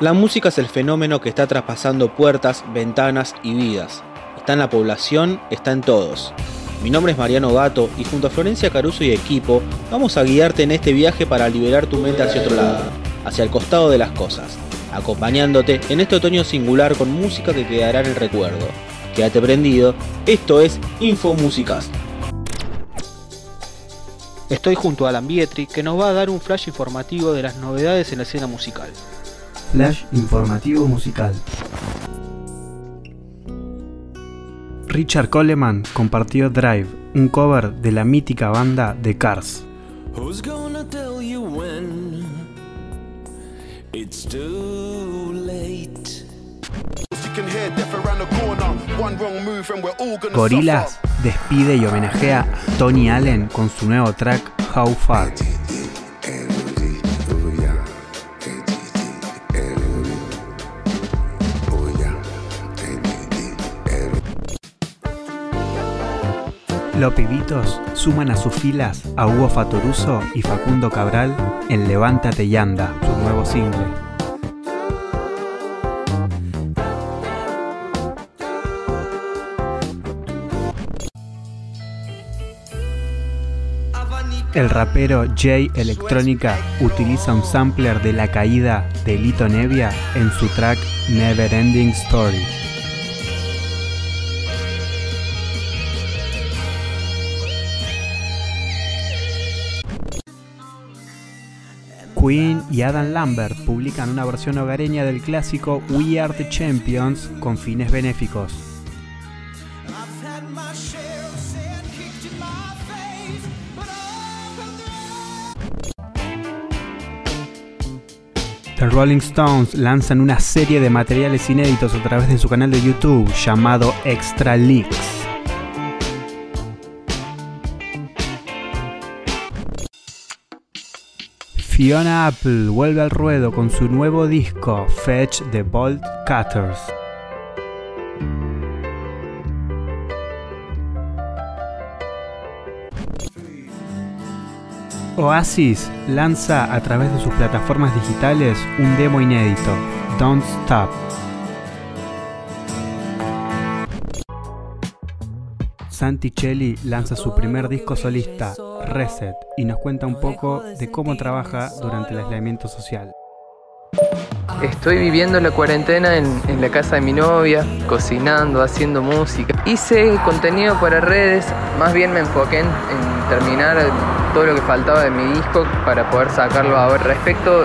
La música es el fenómeno que está traspasando puertas, ventanas y vidas. Está en la población, está en todos. Mi nombre es Mariano Gato y junto a Florencia Caruso y equipo vamos a guiarte en este viaje para liberar tu mente hacia otro lado, hacia el costado de las cosas, acompañándote en este otoño singular con música que quedará en el recuerdo. Quédate prendido, esto es Info Músicas. Estoy junto a Alan Bietri que nos va a dar un flash informativo de las novedades en la escena musical. Flash informativo musical. Richard Coleman compartió Drive, un cover de la mítica banda The Cars. Gorillaz despide y homenajea a Tony Allen con su nuevo track How Far. Los pibitos suman a sus filas a Hugo Fatoruso y Facundo Cabral en Levántate y anda, su nuevo single. El rapero Jay Electrónica utiliza un sampler de la caída de Lito Nevia en su track Never Ending Story. Queen y Adam Lambert publican una versión hogareña del clásico We Are the Champions con fines benéficos. The Rolling Stones lanzan una serie de materiales inéditos a través de su canal de YouTube llamado Extra Leaks. Fiona Apple vuelve al ruedo con su nuevo disco Fetch the Bolt Cutters. Oasis lanza a través de sus plataformas digitales un demo inédito, Don't Stop. Santi lanza su primer disco solista, Reset, y nos cuenta un poco de cómo trabaja durante el aislamiento social. Estoy viviendo la cuarentena en, la casa de mi novia, cocinando, haciendo música. Hice contenido para redes, más bien me enfoqué en, en terminar todo lo que faltaba de mi disco para poder sacarlo a ver. Respecto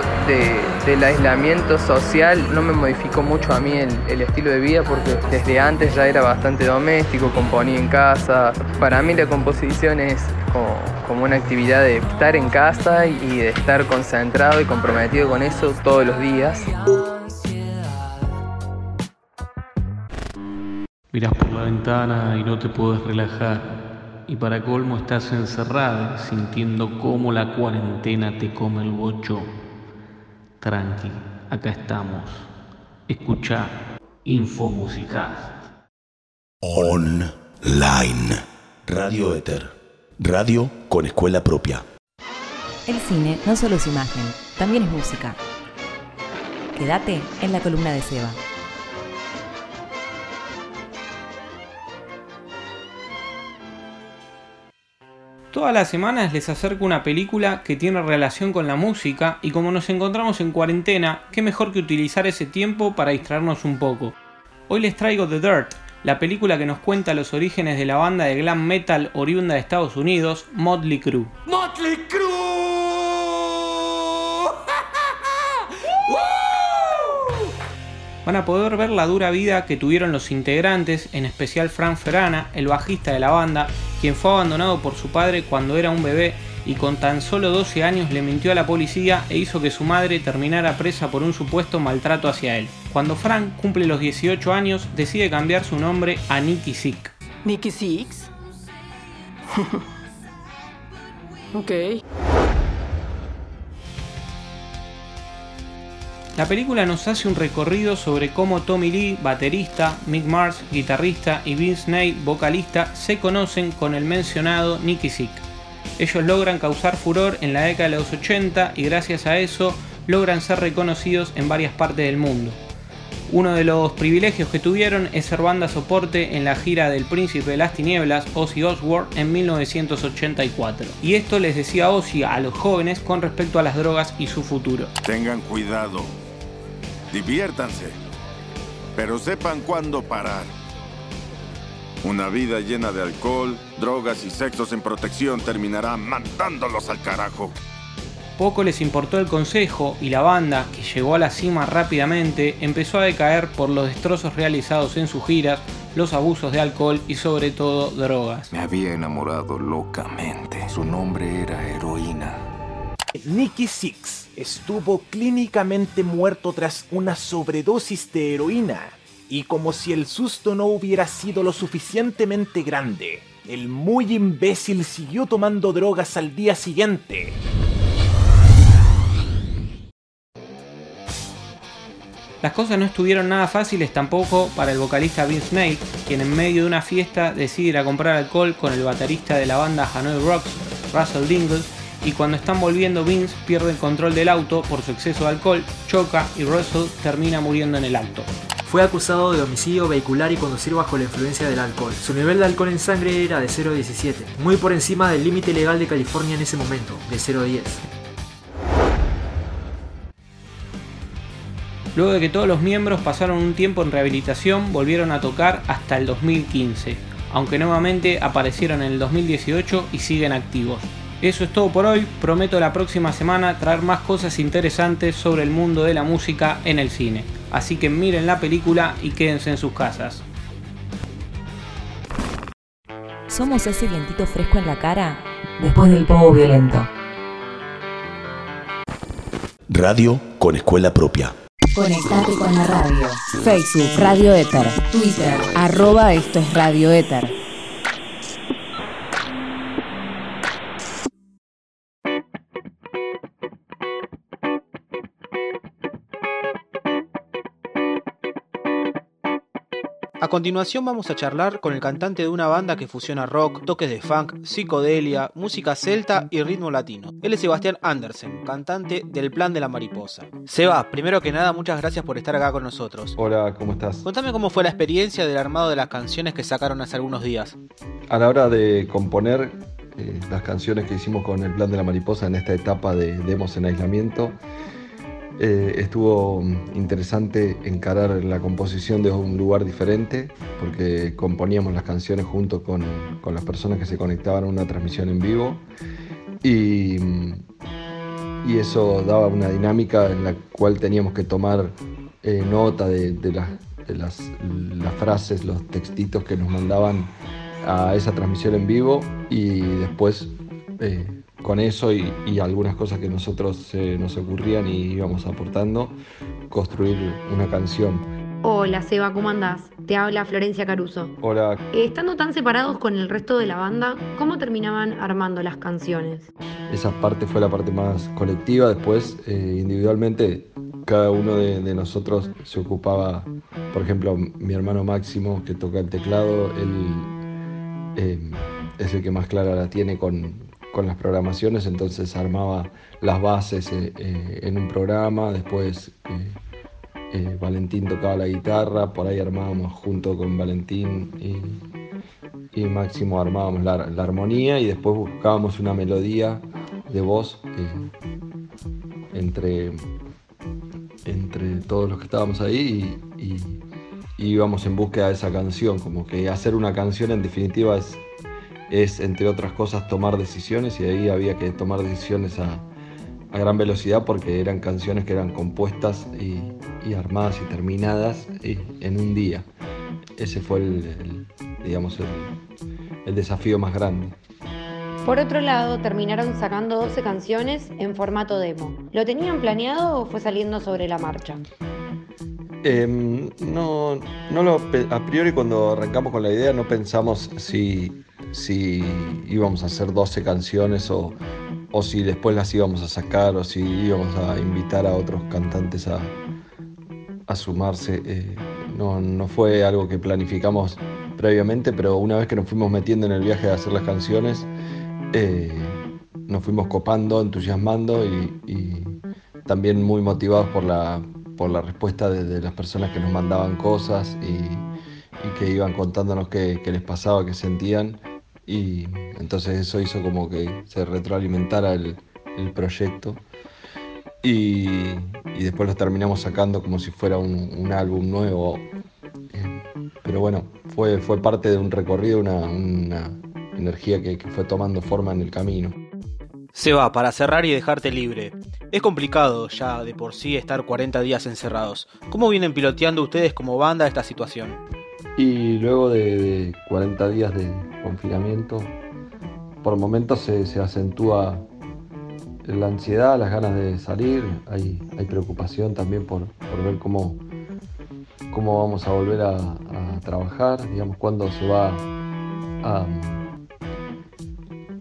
del aislamiento social, no me modificó mucho a mí el, estilo de vida porque desde antes ya era bastante doméstico, componía en casa. Para mí la composición es como, como una actividad de estar en casa y de estar concentrado y comprometido con eso todos los días. Miras por la ventana y no te puedes relajar y para colmo estás encerrada sintiendo cómo la cuarentena te come el bocho. Tranqui, acá estamos. Escucha Info Online. Radio Éter. Radio con escuela propia. El cine no solo es imagen, también es música. Quédate en la columna de Seba. Todas las semanas les acerco una película que tiene relación con la música y como nos encontramos en cuarentena, qué mejor que utilizar ese tiempo para distraernos un poco. Hoy les traigo The Dirt, la película que nos cuenta los orígenes de la banda de glam metal oriunda de Estados Unidos, Motley Crue. ¡Motley Crue! van a poder ver la dura vida que tuvieron los integrantes, en especial Frank Ferrana, el bajista de la banda, quien fue abandonado por su padre cuando era un bebé y con tan solo 12 años le mintió a la policía e hizo que su madre terminara presa por un supuesto maltrato hacia él. Cuando Frank cumple los 18 años, decide cambiar su nombre a Nicky Six. ¿Nicky Six? ok. La película nos hace un recorrido sobre cómo Tommy Lee, baterista, Mick Mars, guitarrista y Vince Neil, vocalista, se conocen con el mencionado Nicky Sick. Ellos logran causar furor en la década de los 80 y gracias a eso logran ser reconocidos en varias partes del mundo. Uno de los privilegios que tuvieron es ser banda soporte en la gira del Príncipe de las Tinieblas, Ozzy Osbourne, en 1984. Y esto les decía Ozzy a los jóvenes con respecto a las drogas y su futuro. Tengan cuidado, diviértanse, pero sepan cuándo parar. Una vida llena de alcohol, drogas y sexo sin protección terminará mandándolos al carajo. Poco les importó el consejo y la banda, que llegó a la cima rápidamente, empezó a decaer por los destrozos realizados en sus giras, los abusos de alcohol y sobre todo drogas. Me había enamorado locamente. Su nombre era heroína. Nicky Six estuvo clínicamente muerto tras una sobredosis de heroína. Y como si el susto no hubiera sido lo suficientemente grande, el muy imbécil siguió tomando drogas al día siguiente. Las cosas no estuvieron nada fáciles tampoco para el vocalista Vince Neil, quien en medio de una fiesta decide ir a comprar alcohol con el baterista de la banda Hanoi Rocks, Russell Dingle, y cuando están volviendo Vince pierde el control del auto por su exceso de alcohol, choca y Russell termina muriendo en el acto. Fue acusado de homicidio vehicular y conducir bajo la influencia del alcohol. Su nivel de alcohol en sangre era de 0,17, muy por encima del límite legal de California en ese momento, de 0,10. Luego de que todos los miembros pasaron un tiempo en rehabilitación, volvieron a tocar hasta el 2015, aunque nuevamente aparecieron en el 2018 y siguen activos. Eso es todo por hoy, prometo la próxima semana traer más cosas interesantes sobre el mundo de la música en el cine. Así que miren la película y quédense en sus casas. Somos ese vientito fresco en la cara después del povo violento. Radio con escuela propia. Conectate con la radio. Facebook Radio Éter. Twitter arroba esto es Radio Éter. A continuación vamos a charlar con el cantante de una banda que fusiona rock, toques de funk, psicodelia, música celta y ritmo latino. Él es Sebastián Andersen, cantante del Plan de la Mariposa. Seba, primero que nada, muchas gracias por estar acá con nosotros. Hola, ¿cómo estás? Contame cómo fue la experiencia del armado de las canciones que sacaron hace algunos días. A la hora de componer eh, las canciones que hicimos con el Plan de la Mariposa en esta etapa de demos en aislamiento, eh, estuvo interesante encarar la composición de un lugar diferente, porque componíamos las canciones junto con, con las personas que se conectaban a una transmisión en vivo. Y, y eso daba una dinámica en la cual teníamos que tomar eh, nota de, de, las, de las, las frases, los textitos que nos mandaban a esa transmisión en vivo y después eh, con eso y, y, algunas cosas que nosotros eh, nos ocurrían y íbamos aportando, construir una canción. Hola Seba, ¿cómo andás? Te habla Florencia Caruso. Hola. Eh, estando tan separados con el resto de la banda, ¿cómo terminaban armando las canciones? Esa parte fue la parte más colectiva, después eh, individualmente cada uno de, de, nosotros se ocupaba, por ejemplo, mi hermano Máximo que toca el teclado, él eh, es el que más clara la tiene con, con las programaciones, entonces armaba las bases eh, eh, en un programa, después eh, Valentín tocaba la guitarra, por ahí armábamos junto con Valentín y, Máximo armábamos la, armonía y después buscábamos una melodía de voz entre, entre todos los que estábamos ahí y, y, y íbamos en búsqueda de esa canción, como que hacer una canción en definitiva es es, entre otras cosas, tomar decisiones y ahí había que tomar decisiones a, a gran velocidad porque eran canciones que eran compuestas y, y armadas y terminadas y, en un día. Ese fue el, el digamos, el, el desafío más grande. Por otro lado, terminaron sacando 12 canciones en formato demo. ¿Lo tenían planeado o fue saliendo sobre la marcha? Eh, no, no lo, a priori cuando arrancamos con la idea no pensamos si, si íbamos a hacer 12 canciones o, o, si después las íbamos a sacar o si íbamos a invitar a otros cantantes a, a sumarse. Eh, no, no fue algo que planificamos previamente, pero una vez que nos fuimos metiendo en el viaje de hacer las canciones, eh, nos fuimos copando, entusiasmando y, y, también muy motivados por la, por la respuesta de, las personas que nos mandaban cosas y, y que iban contándonos qué, qué les pasaba, qué sentían. Y entonces eso hizo como que se retroalimentara el, el proyecto. Y, y después los terminamos sacando como si fuera un, un álbum nuevo. Eh, Pero bueno, fue, fue parte de un recorrido, una, una energía que, que fue tomando forma en el camino. Seba, para cerrar y dejarte libre. Es complicado ya de por sí estar 40 días encerrados. ¿Cómo vienen piloteando ustedes como banda esta situación? Y luego de, de 40 días de confinamiento, por momentos se, se acentúa la ansiedad, las ganas de salir, hay, hay preocupación también por, por ver cómo, cómo vamos a volver a, trabajar, digamos, cuándo se va a,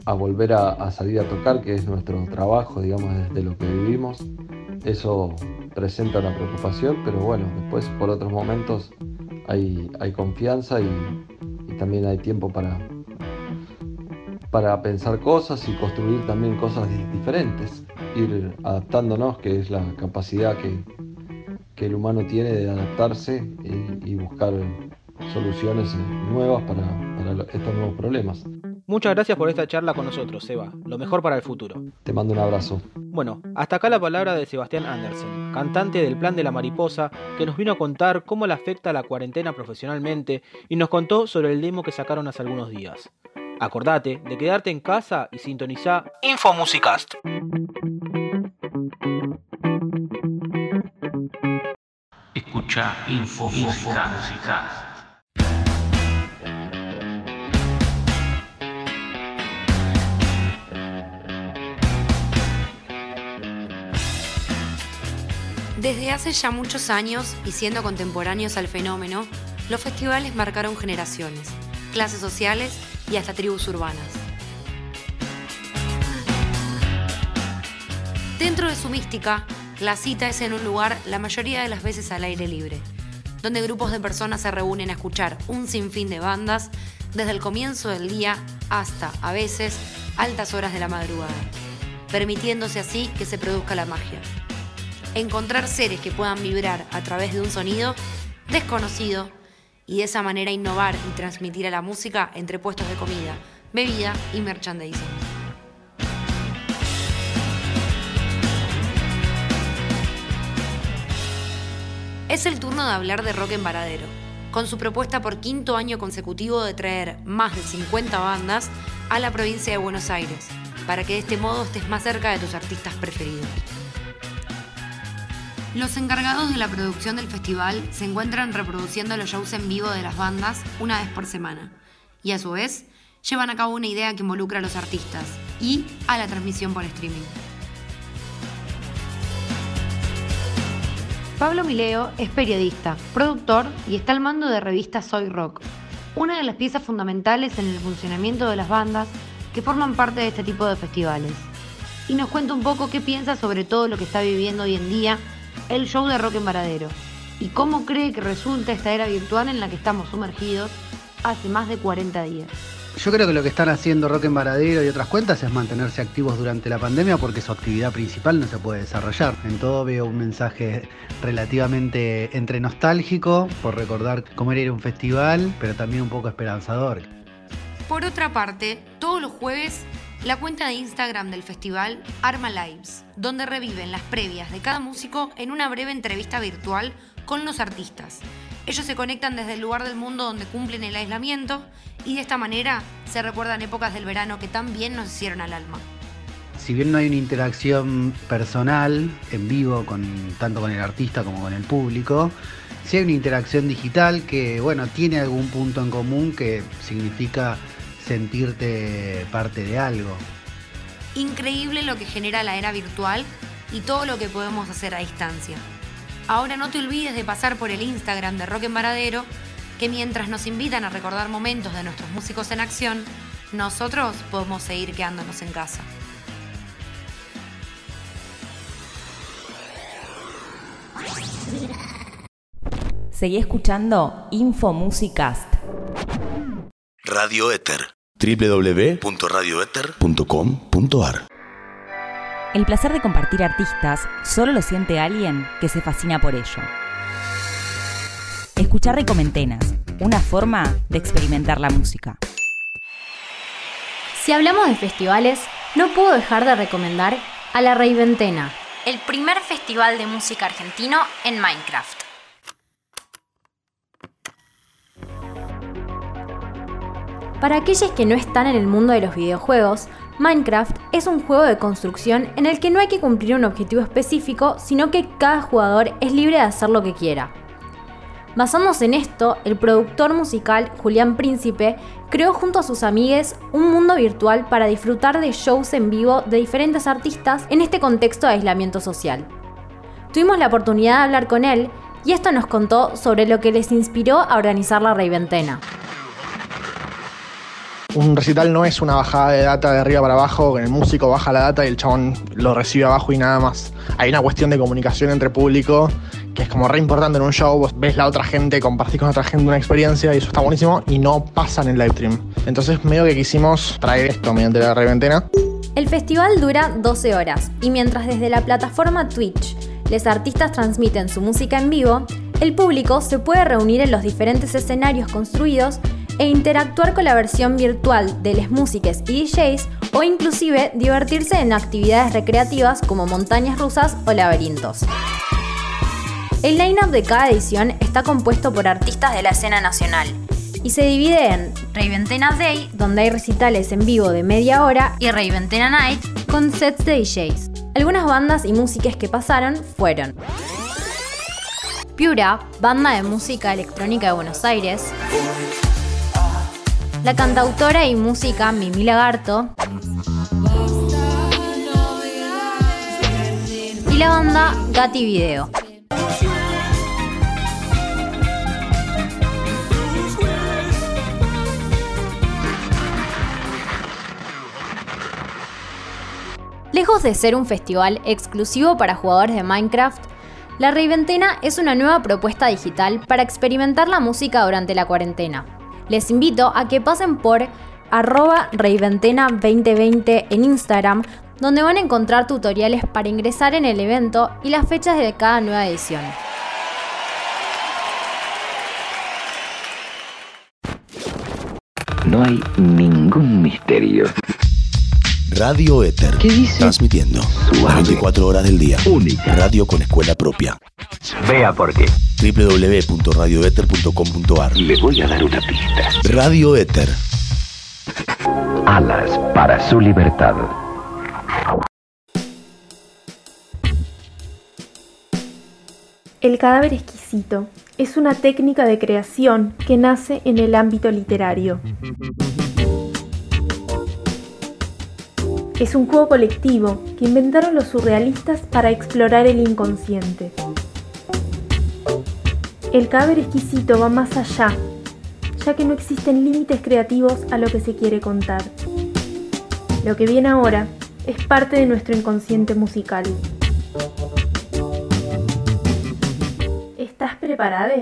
a volver a, salir a tocar, que es nuestro trabajo, digamos, desde lo que vivimos. Eso presenta una preocupación, pero bueno, después por otros momentos hay, hay confianza y también hay tiempo para, para pensar cosas y construir también cosas di- diferentes, ir adaptándonos, que es la capacidad que, que el humano tiene de adaptarse y, y buscar soluciones nuevas para, para estos nuevos problemas. Muchas gracias por esta charla con nosotros, Seba. Lo mejor para el futuro. Te mando un abrazo. Bueno, hasta acá la palabra de Sebastián Andersen, cantante del Plan de la Mariposa, que nos vino a contar cómo le afecta la cuarentena profesionalmente y nos contó sobre el demo que sacaron hace algunos días. Acordate de quedarte en casa y sintonizá Infomusicast. Escucha Info Música. Desde hace ya muchos años, y siendo contemporáneos al fenómeno, los festivales marcaron generaciones, clases sociales y hasta tribus urbanas. Dentro de su mística, la cita es en un lugar la mayoría de las veces al aire libre, donde grupos de personas se reúnen a escuchar un sinfín de bandas desde el comienzo del día hasta, a veces, altas horas de la madrugada, permitiéndose así que se produzca la magia encontrar seres que puedan vibrar a través de un sonido desconocido y de esa manera innovar y transmitir a la música entre puestos de comida, bebida y merchandising. Es el turno de hablar de Rock en Varadero, con su propuesta por quinto año consecutivo de traer más de 50 bandas a la provincia de Buenos Aires, para que de este modo estés más cerca de tus artistas preferidos. Los encargados de la producción del festival se encuentran reproduciendo los shows en vivo de las bandas una vez por semana y a su vez llevan a cabo una idea que involucra a los artistas y a la transmisión por streaming. Pablo Mileo es periodista, productor y está al mando de revista Soy Rock, una de las piezas fundamentales en el funcionamiento de las bandas que forman parte de este tipo de festivales. Y nos cuenta un poco qué piensa sobre todo lo que está viviendo hoy en día el show de Rock en Varadero y cómo cree que resulta esta era virtual en la que estamos sumergidos hace más de 40 días. Yo creo que lo que están haciendo Rock en Varadero y otras cuentas es mantenerse activos durante la pandemia porque su actividad principal no se puede desarrollar. En todo veo un mensaje relativamente entre nostálgico por recordar cómo era ir a un festival, pero también un poco esperanzador. Por otra parte, todos los jueves, la cuenta de Instagram del festival Arma Lives, donde reviven las previas de cada músico en una breve entrevista virtual con los artistas. Ellos se conectan desde el lugar del mundo donde cumplen el aislamiento y de esta manera se recuerdan épocas del verano que tan bien nos hicieron al alma. Si bien no hay una interacción personal en vivo con tanto con el artista como con el público, sí hay una interacción digital que bueno, tiene algún punto en común que significa sentirte parte de algo. Increíble lo que genera la era virtual y todo lo que podemos hacer a distancia. Ahora no te olvides de pasar por el Instagram de Rock en Varadero, que mientras nos invitan a recordar momentos de nuestros músicos en acción, nosotros podemos seguir quedándonos en casa. Seguí escuchando Infomusicast. Radio Éter. www.radioéter.com.ar El placer de compartir artistas solo lo siente alguien que se fascina por ello. Escuchar Recomentenas, una forma de experimentar la música. Si hablamos de festivales, no puedo dejar de recomendar a la Reiventena, el primer festival de música argentino en Minecraft. Para aquellos que no están en el mundo de los videojuegos, Minecraft es un juego de construcción en el que no hay que cumplir un objetivo específico, sino que cada jugador es libre de hacer lo que quiera. Basándose en esto, el productor musical Julián Príncipe creó junto a sus amigues un mundo virtual para disfrutar de shows en vivo de diferentes artistas en este contexto de aislamiento social. Tuvimos la oportunidad de hablar con él y esto nos contó sobre lo que les inspiró a organizar la Reiventena. Un recital no es una bajada de data de arriba para abajo, el músico baja la data y el chabón lo recibe abajo y nada más. Hay una cuestión de comunicación entre público que es como re importante en un show, vos ves la otra gente, compartís con otra gente una experiencia y eso está buenísimo y no pasa en el live stream. Entonces medio que quisimos traer esto mediante la reventena. El festival dura 12 horas y mientras desde la plataforma Twitch los artistas transmiten su música en vivo, el público se puede reunir en los diferentes escenarios construidos e interactuar con la versión virtual de las músicas y DJs o inclusive divertirse en actividades recreativas como montañas rusas o laberintos. El line-up de cada edición está compuesto por artistas de la escena nacional y se divide en Reinventena Day, donde hay recitales en vivo de media hora, y Reinventena Night, con sets de DJs. Algunas bandas y músicas que pasaron fueron Piura, banda de música electrónica de Buenos Aires, la cantautora y música Mimi Lagarto y la banda Gatti Video. Lejos de ser un festival exclusivo para jugadores de Minecraft, la Reiventena es una nueva propuesta digital para experimentar la música durante la cuarentena. Les invito a que pasen por arroba Reiventena2020 en Instagram, donde van a encontrar tutoriales para ingresar en el evento y las fechas de cada nueva edición. No hay ningún misterio. Radio Éter. ¿Qué dice? Transmitiendo. Suave. 24 horas del día. Única. Radio con escuela propia. Vea por qué. www.radioether.com.ar Le voy a dar una pista. Radio Éter. Alas para su libertad. El cadáver exquisito es una técnica de creación que nace en el ámbito literario. Es un juego colectivo que inventaron los surrealistas para explorar el inconsciente. El cadáver exquisito va más allá, ya que no existen límites creativos a lo que se quiere contar. Lo que viene ahora es parte de nuestro inconsciente musical. ¿Estás preparada?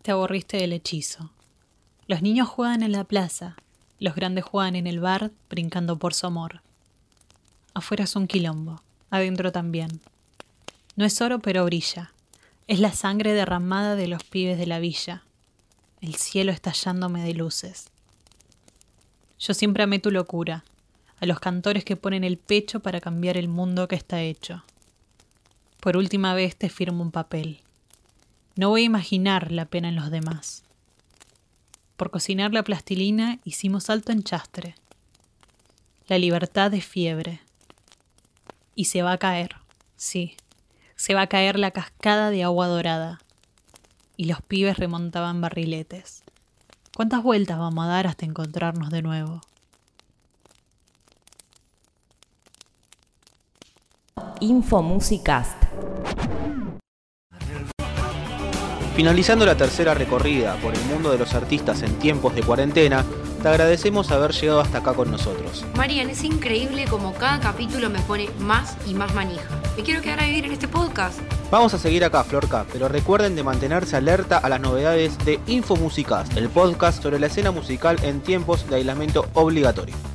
Te aburriste del hechizo. Los niños juegan en la plaza, los grandes juegan en el bar brincando por su amor. Afuera es un quilombo, adentro también. No es oro pero brilla. Es la sangre derramada de los pibes de la villa. El cielo estallándome de luces. Yo siempre amé tu locura, a los cantores que ponen el pecho para cambiar el mundo que está hecho. Por última vez te firmo un papel. No voy a imaginar la pena en los demás. Por cocinar la plastilina hicimos alto en chastre. La libertad es fiebre. Y se va a caer, sí, se va a caer la cascada de agua dorada. Y los pibes remontaban barriletes. ¿Cuántas vueltas vamos a dar hasta encontrarnos de nuevo? Infomusicast. Finalizando la tercera recorrida por el mundo de los artistas en tiempos de cuarentena, te agradecemos haber llegado hasta acá con nosotros. Marian, es increíble como cada capítulo me pone más y más manija. Me quiero quedar a vivir en este podcast. Vamos a seguir acá, Florca, pero recuerden de mantenerse alerta a las novedades de Infomusicast, el podcast sobre la escena musical en tiempos de aislamiento obligatorio.